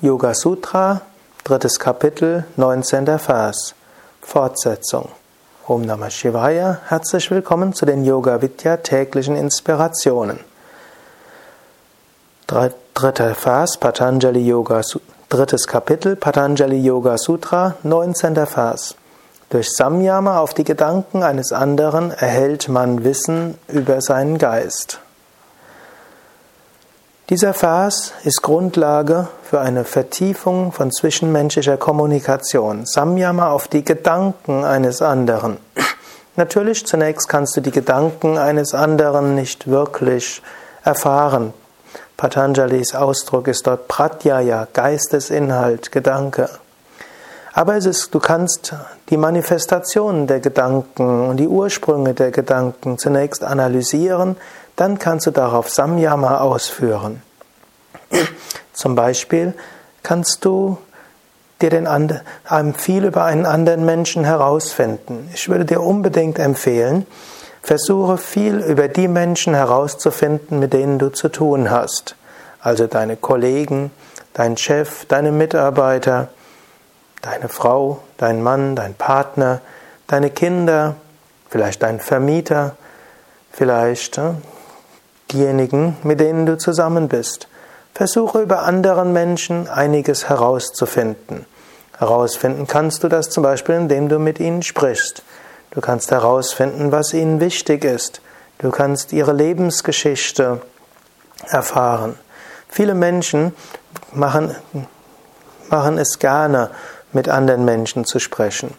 Yoga Sutra, drittes Kapitel, 19. Vers. Fortsetzung. Om Namah Shivaya, herzlich willkommen zu den Yoga Vidya täglichen Inspirationen. Dritter Vers, Patanjali Yoga, drittes Kapitel, Patanjali Yoga Sutra, 19. Vers. Durch Samyama auf die Gedanken eines anderen erhält man Wissen über seinen Geist. Dieser Vers ist Grundlage für eine Vertiefung von zwischenmenschlicher Kommunikation. Samyama auf die Gedanken eines anderen. Natürlich, zunächst kannst du die Gedanken eines anderen nicht wirklich erfahren. Patanjalis Ausdruck ist dort Pratyaya, Geistesinhalt, Gedanke. Aber ist, du kannst die Manifestationen der Gedanken und die Ursprünge der Gedanken zunächst analysieren, dann kannst du darauf Samyama ausführen. Zum Beispiel kannst du dir den And viel über einen anderen Menschen herausfinden. Ich würde dir unbedingt empfehlen, versuche viel über die Menschen herauszufinden, mit denen du zu tun hast. Also deine Kollegen, dein Chef, deine Mitarbeiter, deine Frau, dein Mann, dein Partner, deine Kinder, vielleicht dein Vermieter, vielleicht äh, diejenigen, mit denen du zusammen bist. Versuche über anderen Menschen einiges herauszufinden. Herausfinden kannst du das zum Beispiel, indem du mit ihnen sprichst. Du kannst herausfinden, was ihnen wichtig ist. Du kannst ihre Lebensgeschichte erfahren. Viele Menschen machen, machen es gerne, mit anderen Menschen zu sprechen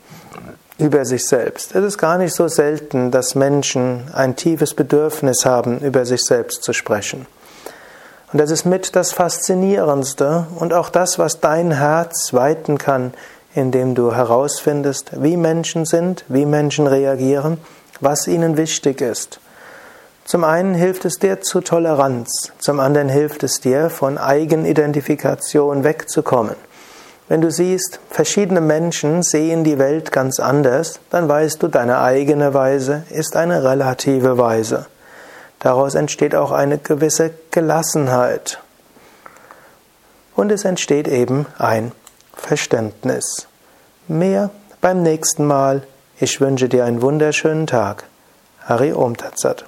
über sich selbst. Es ist gar nicht so selten, dass Menschen ein tiefes Bedürfnis haben, über sich selbst zu sprechen. Und das ist mit das Faszinierendste und auch das, was dein Herz weiten kann, indem du herausfindest, wie Menschen sind, wie Menschen reagieren, was ihnen wichtig ist. Zum einen hilft es dir zu Toleranz, zum anderen hilft es dir, von Eigenidentifikation wegzukommen. Wenn du siehst, verschiedene Menschen sehen die Welt ganz anders, dann weißt du, deine eigene Weise ist eine relative Weise. Daraus entsteht auch eine gewisse Gelassenheit. Und es entsteht eben ein Verständnis. Mehr beim nächsten Mal. Ich wünsche dir einen wunderschönen Tag. Hari Om Tatsat.